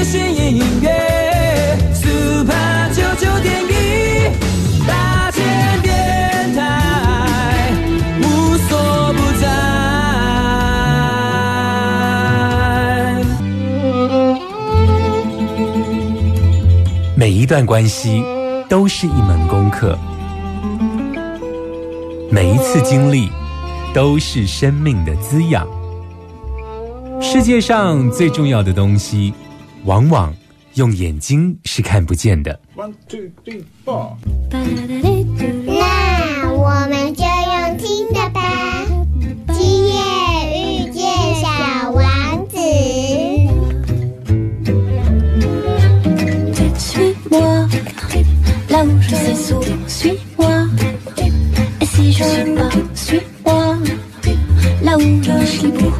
闻、资讯、音乐，Super 九九点一，大千电台，无所不在。每一段关系都是一门功课，每一次经历都是生命的滋养。世界上最重要的东西，往往用眼睛是看不见的。One, two, three, four. 那我们就用听的吧。今夜遇见小王子。Suis-moi, là où je sais sourire, suis-moi. Et si je suis pas, suis-moi, là où je suis libre.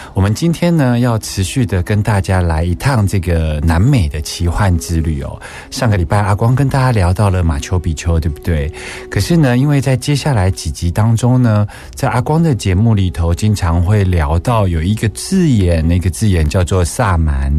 我们今天呢，要持续的跟大家来一趟这个南美的奇幻之旅哦。上个礼拜阿光跟大家聊到了马丘比丘，对不对？可是呢，因为在接下来几集当中呢，在阿光的节目里头，经常会聊到有一个字眼，那个字眼叫做萨满。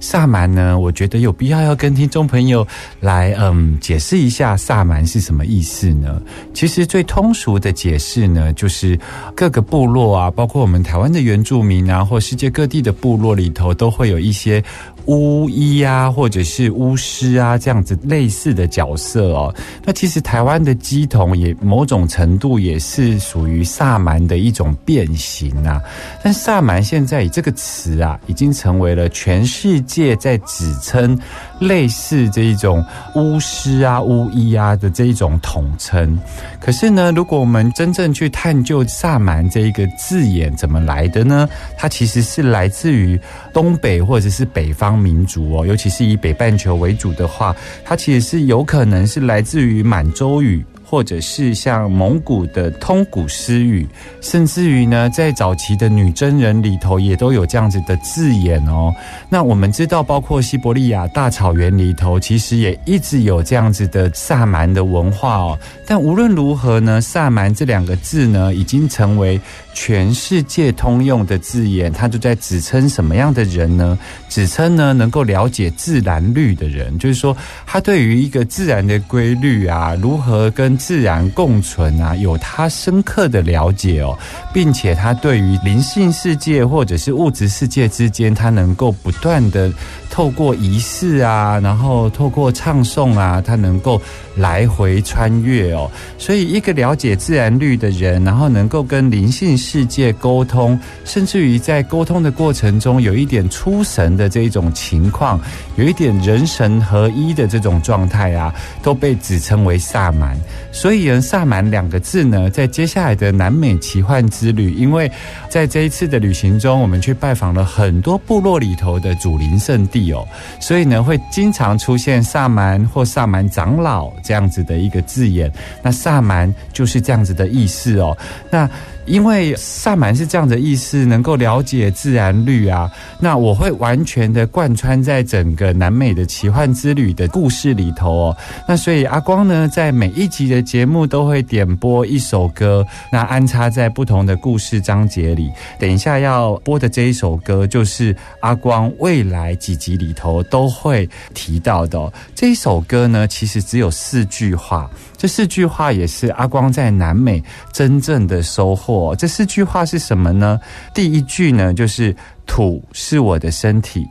萨满呢，我觉得有必要要跟听众朋友来嗯解释一下萨满是什么意思呢？其实最通俗的解释呢，就是各个部落啊，包括我们台湾的原住民啊，然后世界各地的部落里头，都会有一些巫医啊，或者是巫师啊这样子类似的角色哦。那其实台湾的鸡童也某种程度也是属于萨满的一种变形啊。但萨满现在以这个词啊，已经成为了全世界在指称类似这一种巫师啊、巫医啊的这一种统称。可是呢，如果我们真正去探究萨满这一个字眼怎么来的呢？它其实是来自于东北或者是北方民族哦，尤其是以北半球为主的话，它其实是有可能是来自于满洲语。或者是像蒙古的通古斯语，甚至于呢，在早期的女真人里头也都有这样子的字眼哦。那我们知道，包括西伯利亚大草原里头，其实也一直有这样子的萨满的文化哦。但无论如何呢，萨满这两个字呢，已经成为全世界通用的字眼。它就在指称什么样的人呢？指称呢，能够了解自然律的人，就是说，他对于一个自然的规律啊，如何跟自然共存啊，有他深刻的了解哦，并且他对于灵性世界或者是物质世界之间，他能够不断的透过仪式啊，然后透过唱诵啊，他能够来回穿越哦。所以，一个了解自然律的人，然后能够跟灵性世界沟通，甚至于在沟通的过程中有一点出神的这一种情况，有一点人神合一的这种状态啊，都被指称为萨满。所以呢，萨满两个字呢，在接下来的南美奇幻之旅，因为在这一次的旅行中，我们去拜访了很多部落里头的祖灵圣地有，所以呢，会经常出现萨满或萨满长老这样子的一个字眼。那萨满就是这样子的意思哦。那因为萨满是这样的意思，能够了解自然律啊，那我会完全的贯穿在整个南美的奇幻之旅的故事里头哦。那所以阿光呢，在每一集的节目都会点播一首歌，那安插在不同的故事章节里。等一下要播的这一首歌，就是阿光未来几集里头都会提到的哦。这一首歌呢，其实只有四句话，这四句话也是阿光在南美真正的收获。这四句话是什么呢？第一句呢，就是土是我的身体，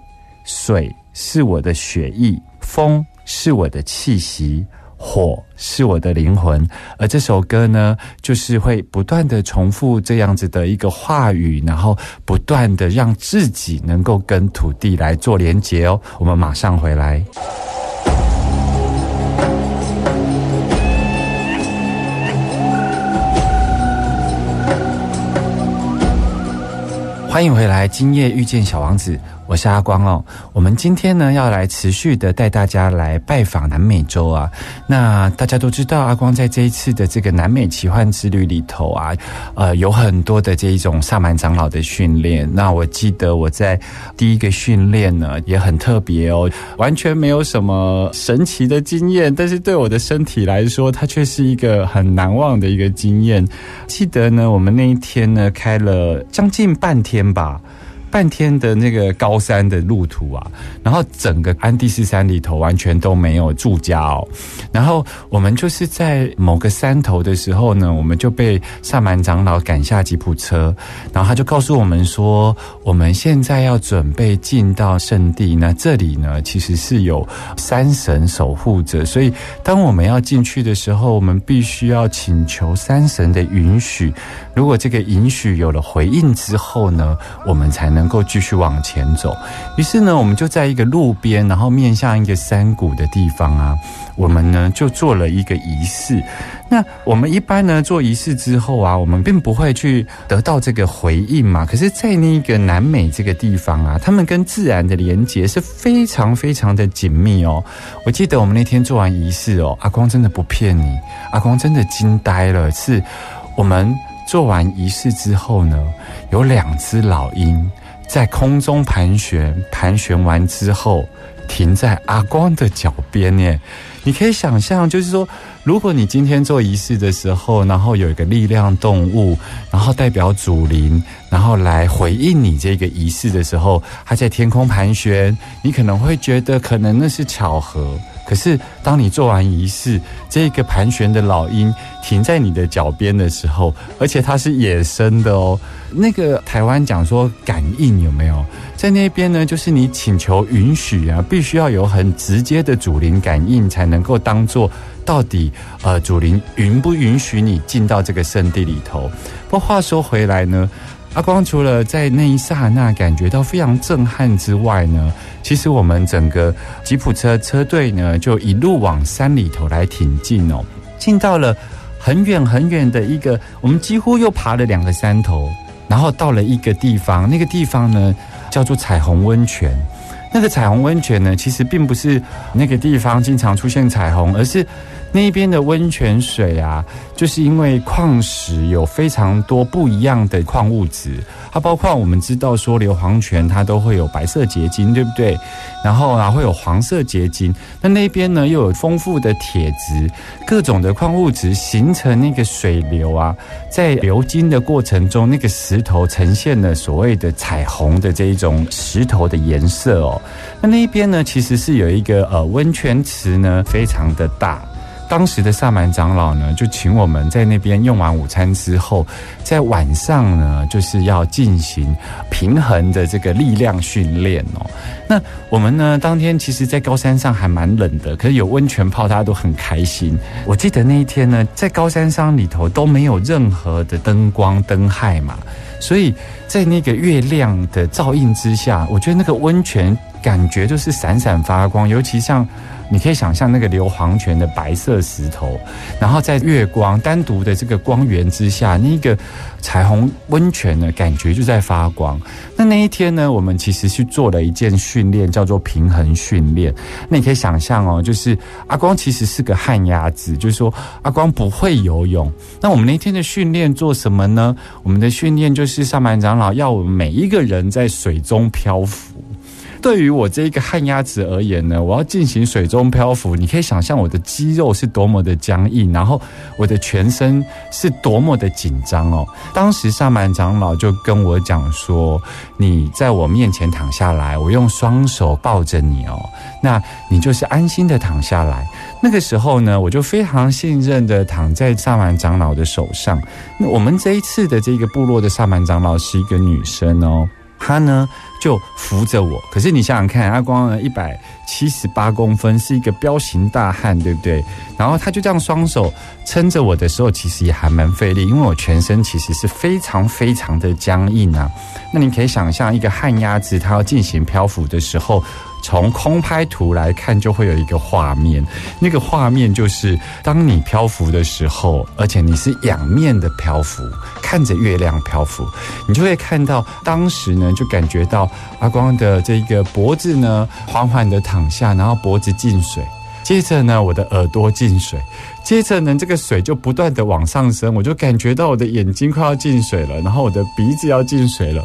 水是我的血液，风是我的气息。火是我的灵魂，而这首歌呢，就是会不断的重复这样子的一个话语，然后不断的让自己能够跟土地来做连结哦。我们马上回来。欢迎回来，今夜遇见小王子。我是阿光哦，我们今天呢要来持续的带大家来拜访南美洲啊。那大家都知道，阿光在这一次的这个南美奇幻之旅里头啊，呃，有很多的这一种萨满长老的训练。那我记得我在第一个训练呢也很特别哦，完全没有什么神奇的经验，但是对我的身体来说，它却是一个很难忘的一个经验。记得呢，我们那一天呢开了将近半天吧。半天的那个高山的路途啊，然后整个安第斯山里头完全都没有住家哦。然后我们就是在某个山头的时候呢，我们就被萨满长老赶下吉普车，然后他就告诉我们说，我们现在要准备进到圣地，那这里呢其实是有山神守护着，所以当我们要进去的时候，我们必须要请求山神的允许。如果这个允许有了回应之后呢，我们才能能够继续往前走。于是呢，我们就在一个路边，然后面向一个山谷的地方啊，我们呢就做了一个仪式。那我们一般呢做仪式之后啊，我们并不会去得到这个回应嘛。可是，在那个南美这个地方啊，他们跟自然的连接是非常非常的紧密哦。我记得我们那天做完仪式哦，阿光真的不骗你，阿光真的惊呆了，是我们。做完仪式之后呢，有两只老鹰在空中盘旋，盘旋完之后停在阿光的脚边耶。你可以想象，就是说，如果你今天做仪式的时候，然后有一个力量动物，然后代表祖灵，然后来回应你这个仪式的时候，它在天空盘旋，你可能会觉得可能那是巧合。可是，当你做完仪式，这个盘旋的老鹰停在你的脚边的时候，而且它是野生的哦。那个台湾讲说感应有没有？在那边呢，就是你请求允许啊，必须要有很直接的主灵感应，才能够当做到底呃主灵允不允许你进到这个圣地里头。不过话说回来呢。阿光除了在那一刹那感觉到非常震撼之外呢，其实我们整个吉普车车队呢，就一路往山里头来挺进哦，进到了很远很远的一个，我们几乎又爬了两个山头，然后到了一个地方，那个地方呢叫做彩虹温泉。那个彩虹温泉呢，其实并不是那个地方经常出现彩虹，而是。那边的温泉水啊，就是因为矿石有非常多不一样的矿物质，它包括我们知道说硫磺泉它都会有白色结晶，对不对？然后啊会有黄色结晶，那那边呢又有丰富的铁质，各种的矿物质形成那个水流啊，在流经的过程中，那个石头呈现了所谓的彩虹的这一种石头的颜色哦。那那一边呢，其实是有一个呃温泉池呢，非常的大。当时的萨满长老呢，就请我们在那边用完午餐之后，在晚上呢，就是要进行平衡的这个力量训练哦。那我们呢，当天其实，在高山上还蛮冷的，可是有温泉泡，大家都很开心。我记得那一天呢，在高山上里头都没有任何的灯光灯害嘛，所以在那个月亮的照映之下，我觉得那个温泉感觉就是闪闪发光，尤其像。你可以想象那个硫磺泉的白色石头，然后在月光单独的这个光源之下，那个彩虹温泉呢，感觉就在发光。那那一天呢，我们其实去做了一件训练，叫做平衡训练。那你可以想象哦，就是阿光其实是个旱鸭子，就是说阿光不会游泳。那我们那天的训练做什么呢？我们的训练就是上满长老要我们每一个人在水中漂浮。对于我这一个旱鸭子而言呢，我要进行水中漂浮，你可以想象我的肌肉是多么的僵硬，然后我的全身是多么的紧张哦。当时萨满长老就跟我讲说：“你在我面前躺下来，我用双手抱着你哦，那你就是安心的躺下来。”那个时候呢，我就非常信任的躺在萨满长老的手上。那我们这一次的这个部落的萨满长老是一个女生哦。他呢就扶着我，可是你想想看，阿光呢一百七十八公分，是一个彪形大汉，对不对？然后他就这样双手撑着我的时候，其实也还蛮费力，因为我全身其实是非常非常的僵硬啊。那你可以想象，一个旱鸭子，它要进行漂浮的时候。从空拍图来看，就会有一个画面。那个画面就是，当你漂浮的时候，而且你是仰面的漂浮，看着月亮漂浮，你就会看到，当时呢，就感觉到阿光的这个脖子呢，缓缓的躺下，然后脖子进水，接着呢，我的耳朵进水，接着呢，这个水就不断的往上升，我就感觉到我的眼睛快要进水了，然后我的鼻子要进水了。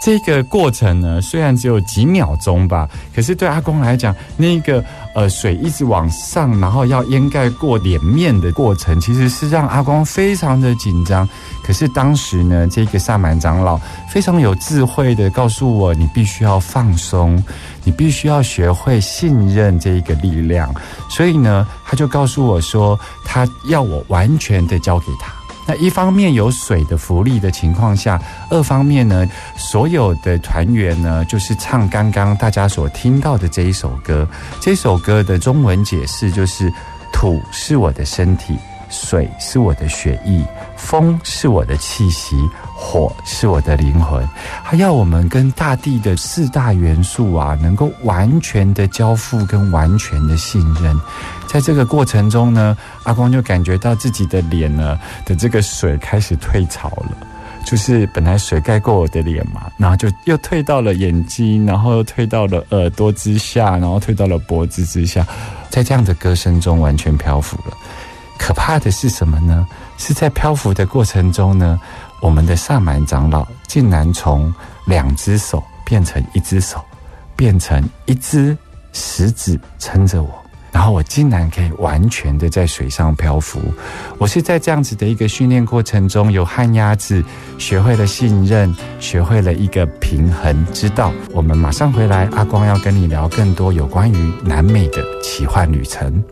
这个过程呢，虽然只有几秒钟吧，可是对阿公来讲，那个呃水一直往上，然后要掩盖过脸面的过程，其实是让阿公非常的紧张。可是当时呢，这个萨满长老非常有智慧的告诉我，你必须要放松，你必须要学会信任这一个力量。所以呢，他就告诉我说，他要我完全的交给他。那一方面有水的福利的情况下，二方面呢，所有的团员呢，就是唱刚刚大家所听到的这一首歌。这首歌的中文解释就是：土是我的身体，水是我的血液，风是我的气息，火是我的灵魂。他要我们跟大地的四大元素啊，能够完全的交付跟完全的信任。在这个过程中呢，阿光就感觉到自己的脸呢的这个水开始退潮了，就是本来水盖过我的脸嘛，然后就又退到了眼睛，然后又退到了耳朵之下，然后退到了脖子之下，在这样的歌声中完全漂浮了。可怕的是什么呢？是在漂浮的过程中呢，我们的萨满长老竟然从两只手变成一只手，变成一只食指撑着我。然后我竟然可以完全的在水上漂浮，我是在这样子的一个训练过程中，有旱鸭子，学会了信任，学会了一个平衡之道。我们马上回来，阿光要跟你聊更多有关于南美的奇幻旅程。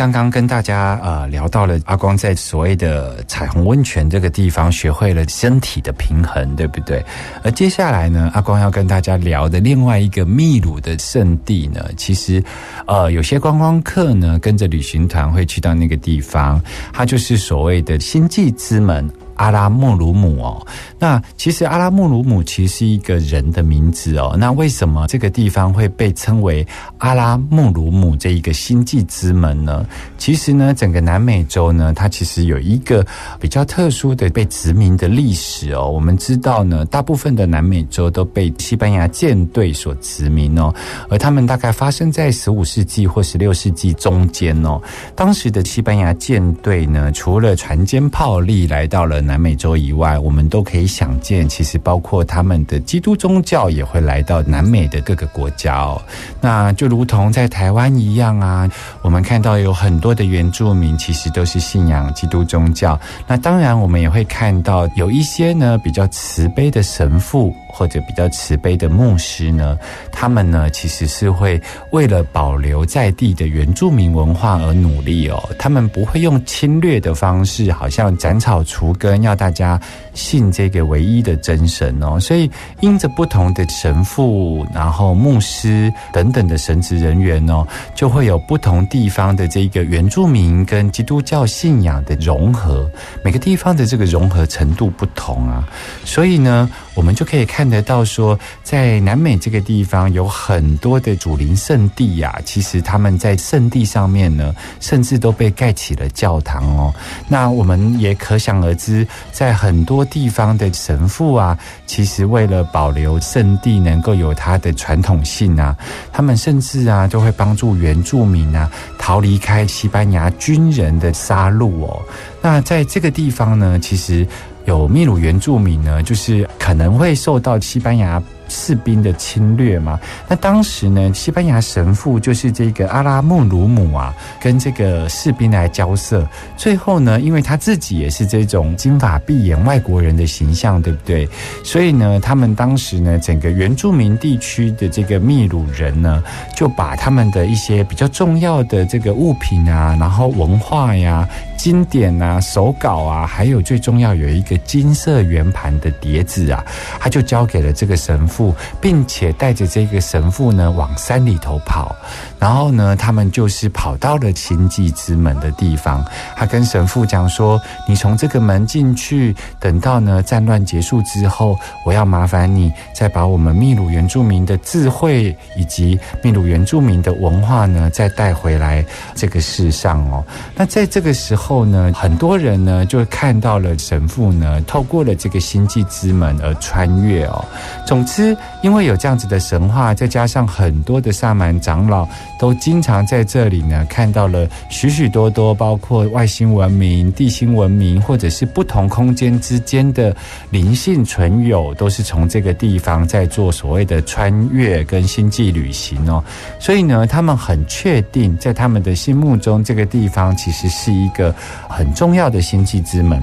刚刚跟大家呃聊到了阿光在所谓的彩虹温泉这个地方学会了身体的平衡，对不对？而接下来呢，阿光要跟大家聊的另外一个秘鲁的圣地呢，其实呃有些观光客呢跟着旅行团会去到那个地方，它就是所谓的星际之门。阿拉莫鲁姆哦，那其实阿拉莫鲁姆其实是一个人的名字哦。那为什么这个地方会被称为阿拉莫鲁姆这一个星际之门呢？其实呢，整个南美洲呢，它其实有一个比较特殊的被殖民的历史哦。我们知道呢，大部分的南美洲都被西班牙舰队所殖民哦，而他们大概发生在十五世纪或十六世纪中间哦。当时的西班牙舰队呢，除了船坚炮利来到了南美洲以外，我们都可以想见，其实包括他们的基督宗教也会来到南美的各个国家哦。那就如同在台湾一样啊，我们看到有很多的原住民其实都是信仰基督宗教。那当然，我们也会看到有一些呢比较慈悲的神父或者比较慈悲的牧师呢，他们呢其实是会为了保留在地的原住民文化而努力哦。他们不会用侵略的方式，好像斩草除根，要大家信这个唯一的真神哦。所以，因着不同的神父、然后牧师等等的神职人员哦，就会有不同地方的这个原住民跟基督教信仰的融合。每个地方的这个融合程度不同啊，所以呢，我们就可以看得到说，在南美这个地方有很多的主灵圣地呀、其实他们在圣地上面呢，甚至都被盖起了教堂哦。那我们也可想而知，在很多地方的神父啊，其实为了保留圣地能够有它的传统性啊，他们甚至啊，都会帮助原住民啊逃离开西班牙军人的杀戮哦。那在这个地方呢，其实有秘鲁原住民呢，就是可能会受到西班牙士兵的侵略嘛。那当时呢，西班牙神父就是这个阿拉穆鲁姆啊，跟这个士兵来交涉。最后呢，因为他自己也是这种金发碧眼外国人的形象，对不对？所以呢，他们当时呢，整个原住民地区的这个秘鲁人呢，就把他们的一些比较重要的这个物品啊，然后文化呀、经典啊、手稿啊，还有最重要有一个金色圆盘的碟子啊，他就交给了这个神父，并且带着这个神父呢往山里头跑。然后呢，他们就是跑到了星际之门的地方。他跟神父讲说：“你从这个门进去，等到呢战乱结束之后，我要麻烦你再把我们秘鲁原住民的智慧以及秘鲁原住民的文化呢，再带回来这个世上哦。”那在这个时候后呢，很多人呢就看到了神父呢，透过了这个星际之门而穿越哦。总之，因为有这样子的神话，再加上很多的萨满长老都经常在这里呢看到了许许多多，包括外星文明、地心文明，或者是不同空间之间的灵性存有，都是从这个地方在做所谓的穿越跟星际旅行哦。所以呢，他们很确定，在他们的心目中，这个地方其实是一个很重要的星际之门。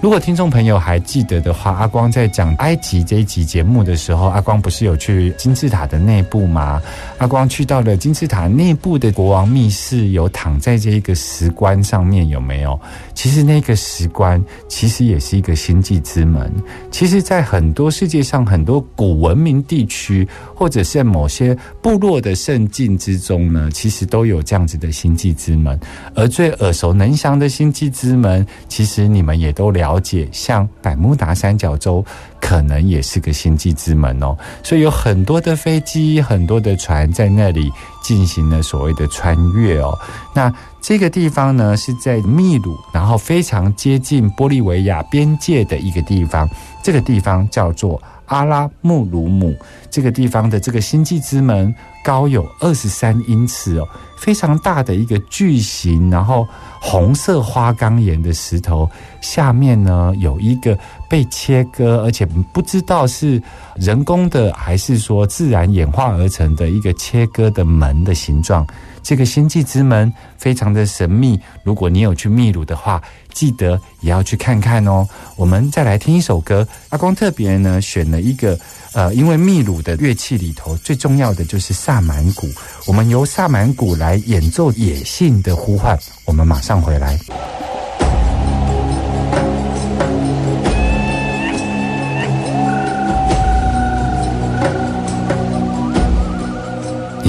如果听众朋友还记得的话，阿光在讲埃及这一集节目的时候，阿光不是有去金字塔的内部吗？阿光去到了金字塔内部的国王密室，有躺在这一个石棺上面，有没有？其实那个石棺其实也是一个星际之门。其实，在很多世界上很多古文明地区，或者是某些部落的圣境之中呢，其实都有这样子的星际之门。而最耳熟能详的星际之门，其实你们也都了解，像百慕达三角洲。可能也是个星际之门哦，所以有很多的飞机、很多的船在那里进行了所谓的穿越哦。那这个地方呢是在秘鲁，然后非常接近玻利维亚边界的一个地方，这个地方叫做阿拉穆鲁姆。这个地方的这个星际之门高有二十三英尺哦，非常大的一个巨型，然后红色花岗岩的石头下面呢有一个被切割，而且不知道是人工的还是说自然演化而成的一个切割的门的形状。这个星际之门非常的神秘，如果你有去秘鲁的话，记得也要去看看哦。我们再来听一首歌，阿光特别呢选了一个。呃，因为秘鲁的乐器里头最重要的就是萨满鼓，我们由萨满鼓来演奏野性的呼唤。我们马上回来。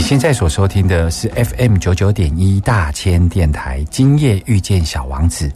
你现在所收听的是 FM 九九点一大千电台，今夜遇见小王子。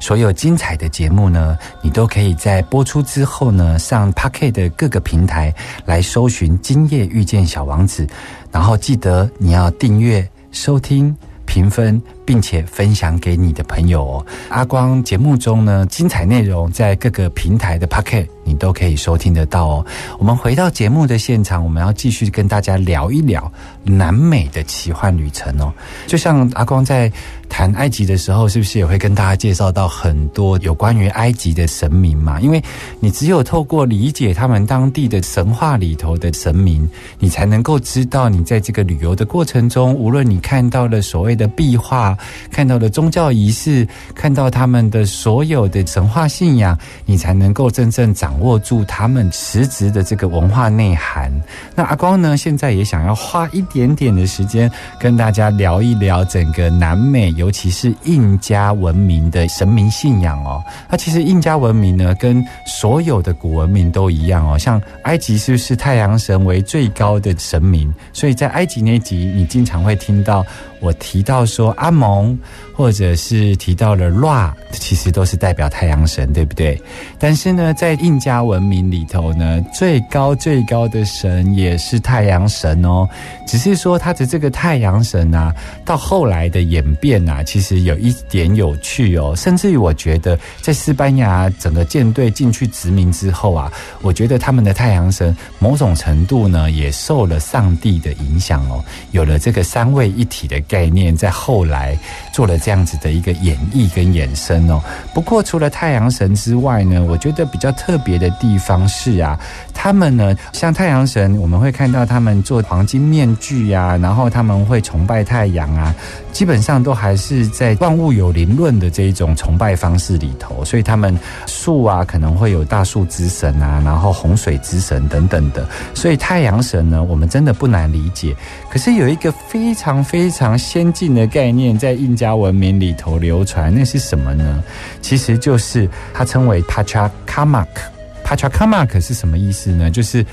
所有精彩的节目呢，你都可以在播出之后呢，上 p a c k e t 的各个平台来搜寻“今夜遇见小王子”，然后记得你要订阅、收听、评分，并且分享给你的朋友哦。阿光节目中呢，精彩内容在各个平台的 Pocket 你都可以收听得到哦。我们回到节目的现场，我们要继续跟大家聊一聊南美的奇幻旅程哦。就像阿光在谈埃及的时候，是不是也会跟大家介绍到很多有关于埃及的神明嘛？因为你只有透过理解他们当地的神话里头的神明，你才能够知道你在这个旅游的过程中，无论你看到了所谓的壁画，看到的宗教仪式，看到他们的所有的神话信仰，你才能够真正掌握住他们实质的这个文化内涵。那阿光呢，现在也想要花一点点的时间跟大家聊一聊整个南美，尤其是印加文明的神明信仰哦。那其实印加文明呢，跟所有的古文明都一样哦。像埃及是不是太阳神为最高的神明？所以在埃及那集，你经常会听到我提到说阿蒙，或者是提到了 Ra，其实都是代表太阳神，对不对？但是呢，在印加文明里头呢，最高最高的神也是太阳神哦。只是说他的这个太阳神啊，到后来的演变啊，其实有一点有趣哦。甚至于我觉得，在西班牙整个舰队进去殖民之后啊，我觉得他们的太阳神某种程度呢，也受了上帝的影响哦，有了这个三位一体的概念，在后来做了这样子的一个演绎跟衍生哦。不过除了太阳神之外呢，我觉得比较特别的地方是啊，他们呢，像太阳神，我们会看到他们做黄金面具呀、然后他们会崇拜太阳啊，基本上都还是在万物有灵论的这一种崇拜方式里头，所以他们树啊可能会有大树之神啊，然后洪水之神等等的，所以太阳神呢，我们真的不难理解。可是有一个非常非常先进的概念在印加文明里头流传，那是什么呢？其实就是它称为 Pachacamac。Pachacamac 是什么意思呢？就是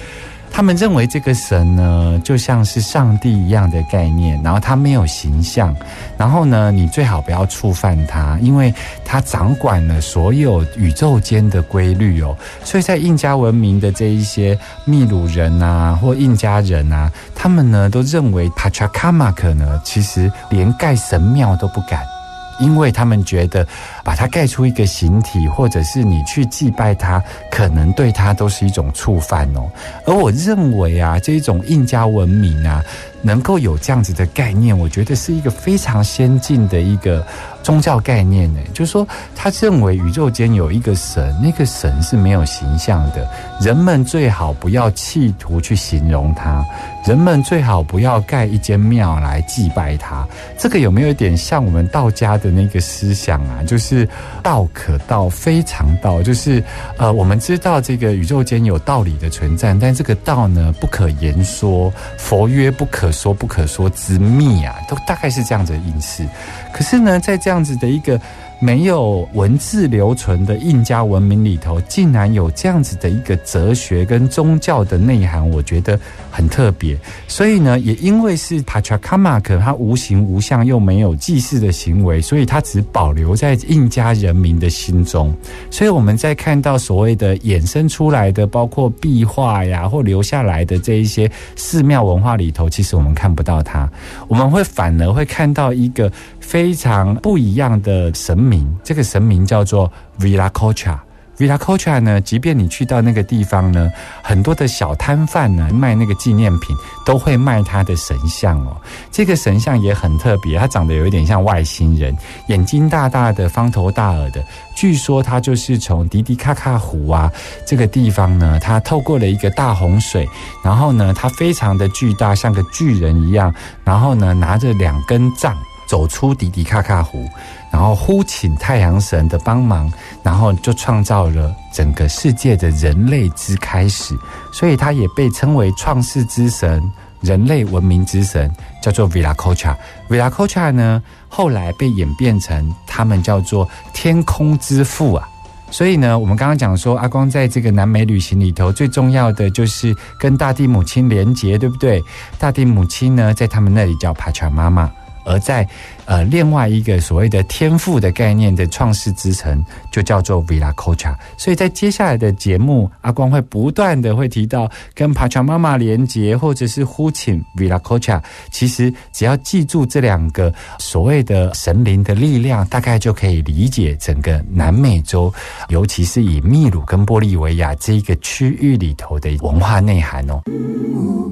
他们认为这个神呢，就像是上帝一样的概念，然后他没有形象，然后呢，你最好不要触犯他，因为他掌管了所有宇宙间的规律哦。所以在印加文明的这一些秘鲁人啊，或印加人啊，他们呢都认为 Pachacamac 呢，其实连盖神庙都不敢。因为他们觉得把它盖出一个形体，或者是你去祭拜它，可能对它都是一种触犯哦。而我认为啊，这种印加文明啊，能够有这样子的概念，我觉得是一个非常先进的一个宗教概念呢。就是说，他认为宇宙间有一个神，那个神是没有形象的，人们最好不要企图去形容它，人们最好不要盖一间庙来祭拜它。这个有没有一点像我们道家的那个思想啊？就是道可道，非常道。就是呃，我们知道这个宇宙间有道理的存在，但这个道呢不可言说，佛曰不可说不可说之秘啊，都大概是这样子的意思。可是呢，在这样子的一个没有文字留存的印加文明里头，竟然有这样子的一个哲学跟宗教的内涵，我觉得很特别。所以呢，也因为是 Pachacamac，它无形无相又没有祭祀的行为，所以它只保留在印加人民的心中。所以我们在看到所谓的衍生出来的，包括壁画呀，或留下来的这一些寺庙文化里头，其实我们看不到它，我们会反而会看到一个非常不一样的神明。这个神明叫做 Vilacocha。Vilacocha 呢，即便你去到那个地方呢，很多的小摊贩呢卖那个纪念品，都会卖他的神像哦。这个神像也很特别，它长得有一点像外星人，眼睛大大的，方头大耳的。据说它就是从迪迪卡卡湖啊这个地方呢，它透过了一个大洪水，然后呢，它非常的巨大，像个巨人一样，然后呢，拿着两根杖走出迪迪卡卡湖。然后呼请太阳神的帮忙，然后就创造了整个世界的人类之开始，所以它也被称为创世之神、人类文明之神，叫做 Viracocha。Viracocha 呢，后来被演变成他们叫做天空之父啊。所以呢，我们刚刚讲说，阿光在这个南美旅行里头，最重要的就是跟大地母亲连结，对不对？大地母亲呢，在他们那里叫帕恰妈妈。而在呃另外一个所谓的天赋的概念的创世之城，就叫做 Vilacocha。所以在接下来的节目，阿光会不断的会提到跟帕乔妈妈连接，或者是呼请 Villa Cocha。其实只要记住这两个所谓的神灵的力量，大概就可以理解整个南美洲，尤其是以秘鲁跟玻利维亚这一个区域里头的文化内涵哦。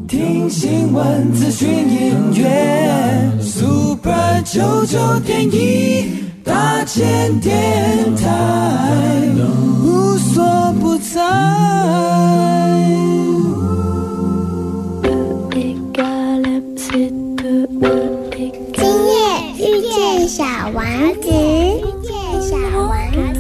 听新闻、资讯、音乐，Super 九九点一大千电台，无所不在。égale MC 2 E 今夜遇见小王子，遇见小王子。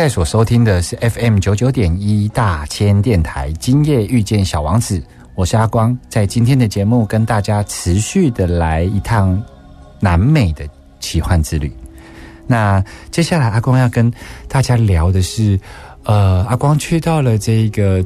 在所收听的是 FM 九九点一大千电台，今夜遇见小王子，我是阿光，在今天的节目跟大家持续的来一趟南美的奇幻之旅。那接下来阿光要跟大家聊的是，呃，阿光去到了这一个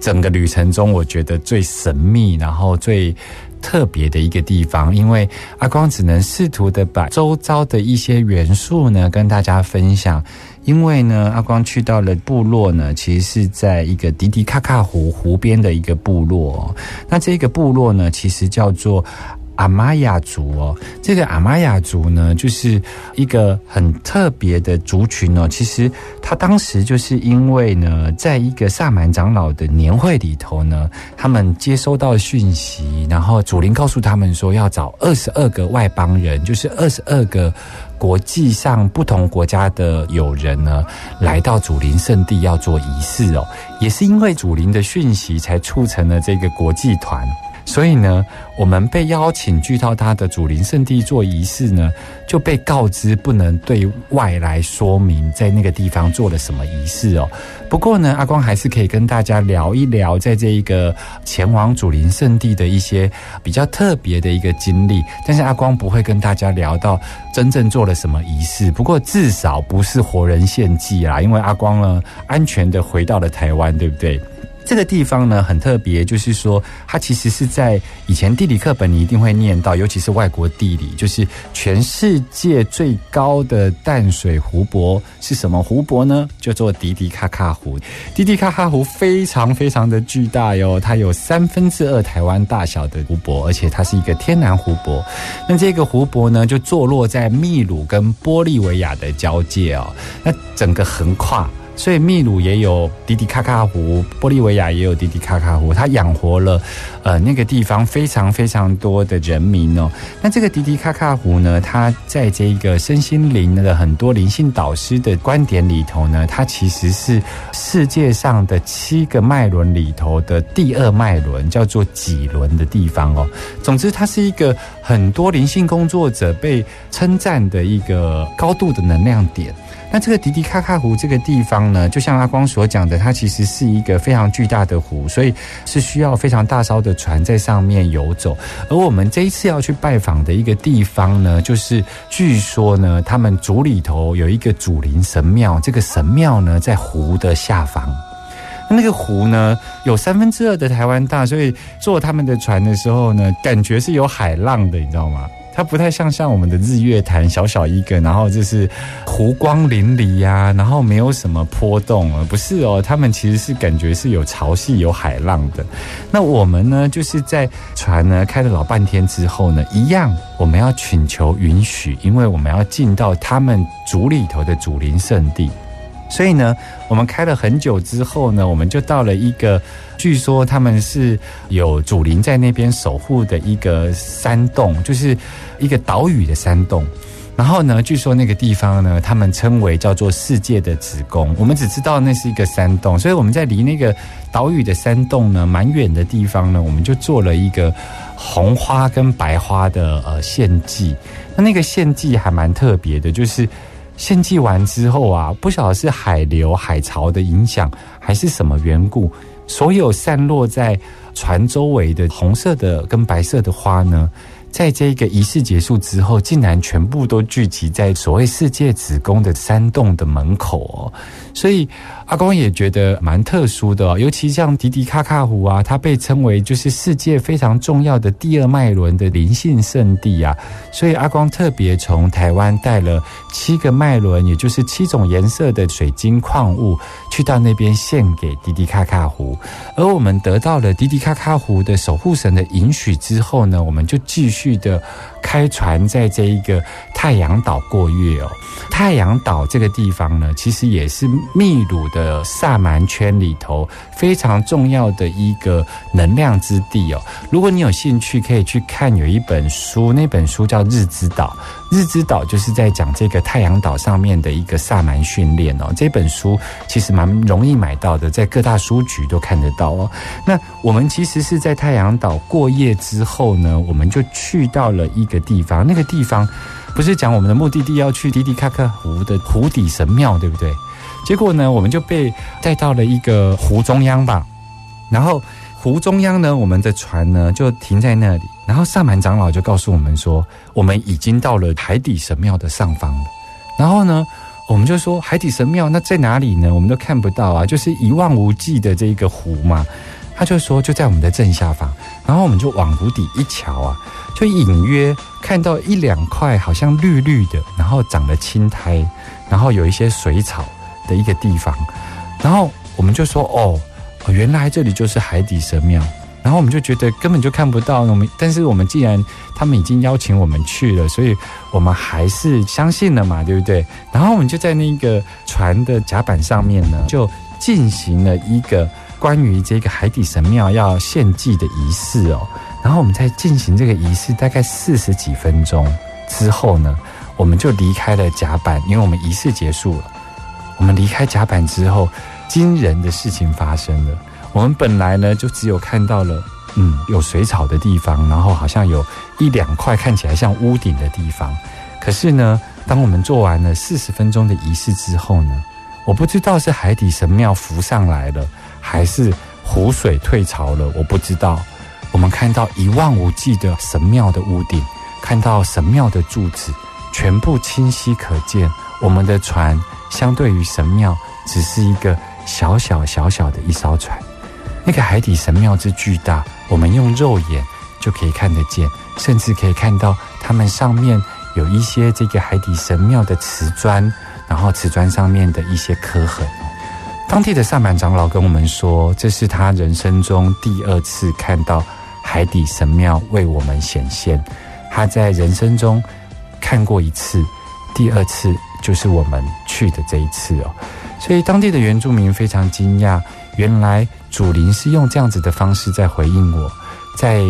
整个旅程中，我觉得最神秘，然后最特别的一个地方，因为阿光只能试图的把周遭的一些元素呢跟大家分享。因为呢，阿光去到了部落呢，其实是在一个迪迪卡卡湖湖边的一个部落、哦。那这个部落呢，其实叫做阿玛雅族哦。这个阿玛雅族呢，就是一个很特别的族群哦。其实他当时就是因为呢，在一个萨满长老的年会里头呢，他们接收到讯息，然后祖灵告诉他们说，要找二十二个外邦人，就是二十二个。国际上不同国家的友人呢，来到祖灵圣地要做仪式哦，也是因为祖灵的讯息，才促成了这个国际团。所以呢，我们被邀请去到他的祖灵圣地做仪式呢，就被告知不能对外来说明在那个地方做了什么仪式哦。不过呢，阿光还是可以跟大家聊一聊，在这一个前往祖灵圣地的一些比较特别的一个经历。但是阿光不会跟大家聊到真正做了什么仪式，不过至少不是活人献祭啦，因为阿光呢安全的回到了台湾，对不对？这个地方呢很特别，就是说它其实是在以前地理课本你一定会念到，尤其是外国地理，就是全世界最高的淡水湖泊是什么湖泊呢？叫做迪迪卡卡湖。迪迪卡卡湖非常非常的巨大哟，它有三分之二台湾大小的湖泊，而且它是一个天然湖泊。那这个湖泊呢，就坐落在秘鲁跟玻利维亚的交界哦，那整个横跨。所以秘鲁也有迪迪卡卡湖，玻利维亚也有迪迪卡卡湖，它养活了呃那个地方非常非常多的人民哦。那这个迪迪卡卡湖呢，它在这一个身心灵的很多灵性导师的观点里头呢，它其实是世界上的七个脉轮里头的第二脉轮，叫做脊轮的地方哦。总之，它是一个很多灵性工作者被称赞的一个高度的能量点。那这个迪迪卡卡湖这个地方呢，就像阿光所讲的，它其实是一个非常巨大的湖，所以是需要非常大艘的船在上面游走。而我们这一次要去拜访的一个地方呢，就是据说呢，他们族里头有一个祖灵神庙，这个神庙呢在湖的下方。那个湖呢，有三分之二的台湾大，所以坐他们的船的时候呢，感觉是有海浪的，你知道吗？它不太像像我们的日月潭小小一个，然后就是湖光粼粼呀、然后没有什么波动啊，不是哦，他们其实是感觉是有潮汐、有海浪的。那我们呢，就是在船呢开了老半天之后呢，一样我们要请求允许，因为我们要进到他们族里头的祖灵圣地。所以呢，我们开了很久之后呢，我们就到了一个，据说他们是有祖灵在那边守护的一个山洞，就是一个岛屿的山洞。然后呢，据说那个地方呢，他们称为叫做世界的子宫。我们只知道那是一个山洞，所以我们在离那个岛屿的山洞呢蛮远的地方呢，我们就做了一个红花跟白花的呃献祭。那那个献祭还蛮特别的，就是献祭完之后啊，不晓得是海流、海潮的影响，还是什么缘故，所有散落在船周围的红色的跟白色的花呢，在这个仪式结束之后，竟然全部都聚集在所谓世界子宫的山洞的门口哦。所以阿光也觉得蛮特殊的、哦，尤其像迪迪卡卡湖啊，它被称为就是世界非常重要的第二脉轮的灵性圣地啊。所以阿光特别从台湾带了七个脉轮，也就是七种颜色的水晶矿物，去到那边献给迪迪卡卡湖。而我们得到了迪迪卡卡湖的守护神的允许之后呢，我们就继续去的开船在这一个太阳岛过夜哦。太阳岛这个地方呢，其实也是秘鲁的萨满圈里头非常重要的一个能量之地哦。如果你有兴趣，可以去看有一本书，那本书叫《日之岛》。日之岛就是在讲这个太阳岛上面的一个萨满训练哦。这本书其实蛮容易买到的，在各大书局都看得到哦。那我们其实是在太阳岛过夜之后呢，我们就去到了一个地方，那个地方。不是讲我们的目的地要去迪迪卡克湖的湖底神庙，对不对？结果呢，我们就被带到了一个湖中央吧。然后湖中央呢，我们的船呢就停在那里。然后萨满长老就告诉我们说，我们已经到了海底神庙的上方了。然后呢，我们就说海底神庙那在哪里呢？我们都看不到啊，就是一望无际的这一个湖嘛。他就说就在我们的正下方。然后我们就往湖底一瞧啊。就隐约看到一两块好像绿绿的，然后长了青苔，然后有一些水草的一个地方，然后我们就说哦：“哦，原来这里就是海底神庙。”然后我们就觉得根本就看不到，我们但是我们既然他们已经邀请我们去了，所以我们还是相信了嘛，对不对？然后我们就在那个船的甲板上面呢，就进行了一个关于这个海底神庙要献祭的仪式哦。然后我们在进行这个仪式，大概四十几分钟之后呢，我们就离开了甲板，因为我们仪式结束了。我们离开甲板之后，惊人的事情发生了。我们本来呢，就只有看到了，嗯，有水草的地方，然后好像有一两块看起来像屋顶的地方。可是呢，当我们做完了四十分钟的仪式之后呢，我不知道是海底神庙浮上来了，还是湖水退潮了，我不知道。我们看到一望无际的神庙的屋顶，看到神庙的柱子，全部清晰可见。我们的船相对于神庙，只是一个小小小小的一艘船。那个海底神庙之巨大，我们用肉眼就可以看得见，甚至可以看到它们上面有一些这个海底神庙的瓷砖，然后瓷砖上面的一些刻痕。当地的萨满长老跟我们说，这是他人生中第二次看到。海底神庙为我们显现，他在人生中看过一次，第二次就是我们去的这一次哦。所以当地的原住民非常惊讶，原来祖灵是用这样子的方式在回应我。在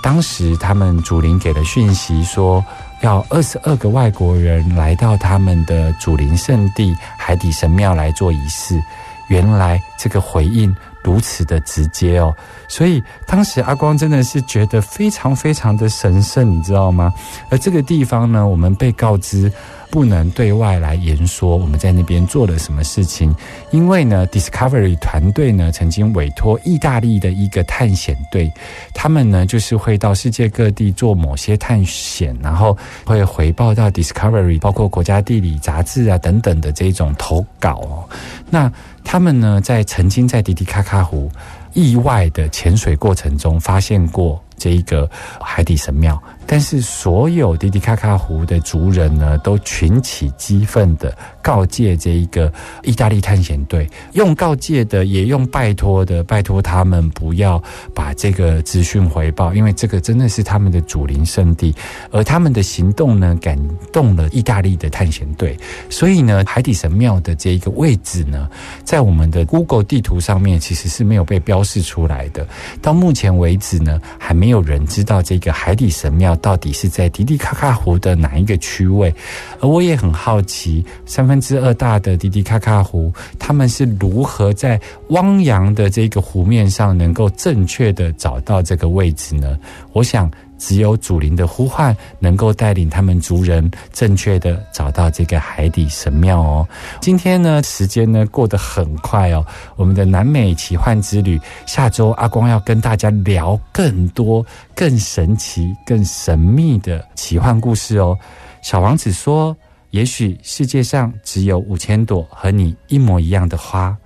当时，他们祖灵给了讯息说，要二十二个外国人来到他们的祖灵圣地海底神庙来做仪式。原来这个回应。如此的直接哦，所以当时阿光真的是觉得非常非常的神圣，你知道吗？而这个地方呢，我们被告知不能对外来言说我们在那边做了什么事情，因为呢，Discovery 团队呢曾经委托意大利的一个探险队，他们呢就是会到世界各地做某些探险，然后会回报到 Discovery，包括国家地理杂志啊等等的这种投稿哦，那。他们呢，在曾经在迪迪卡卡湖意外的潜水过程中，发现过这一个海底神庙。但是，所有迪迪卡卡湖的族人呢，都群起激愤的告诫这一个意大利探险队，用告诫的，也用拜托的，拜托他们不要把这个资讯回报，因为这个真的是他们的祖灵圣地，而他们的行动呢，感动了意大利的探险队，所以呢，海底神庙的这一个位置呢，在我们的 Google 地图上面其实是没有被标示出来的。到目前为止呢，还没有人知道这个海底神庙。到底是在迪迪卡卡湖的哪一个区位？而我也很好奇，三分之二大的迪迪卡卡湖，他们是如何在汪洋的这个湖面上能够正确的找到这个位置呢？我想只有祖灵的呼唤能够带领他们族人正确的找到这个海底神庙哦。今天呢，时间呢过得很快哦。我们的南美奇幻之旅，下周阿光要跟大家聊更多、更神奇、更神秘的奇幻故事哦。小王子说：“也许世界上只有五千朵和你一模一样的花，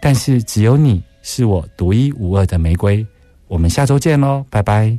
但是只有你是我独一无二的玫瑰。”我们下周见喽，拜拜。